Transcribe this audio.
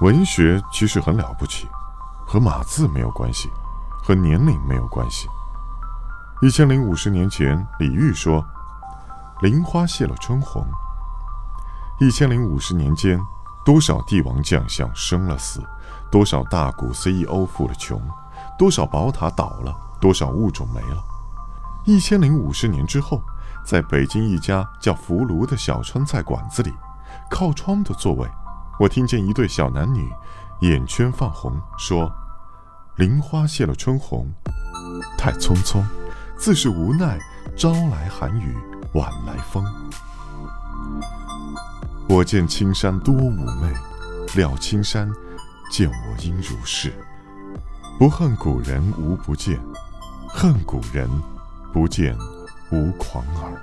文学其实很了不起，和码字没有关系，和年龄没有关系。一千零五十年前，李煜说：“林花谢了春红。”一千零五十年间，多少帝王将相生了死，多少大股 CEO 富了穷，多少宝塔倒了，多少物种没了。一千零五十年之后，在北京一家叫福庐的小川菜馆子里，靠窗的座位，我听见一对小男女，眼圈泛红，说：“林花谢了春红，太匆匆。”自是无奈，朝来寒雨晚来风。我见青山多妩媚，料青山见我应如是。不恨古人无不见，恨古人不见吾狂耳。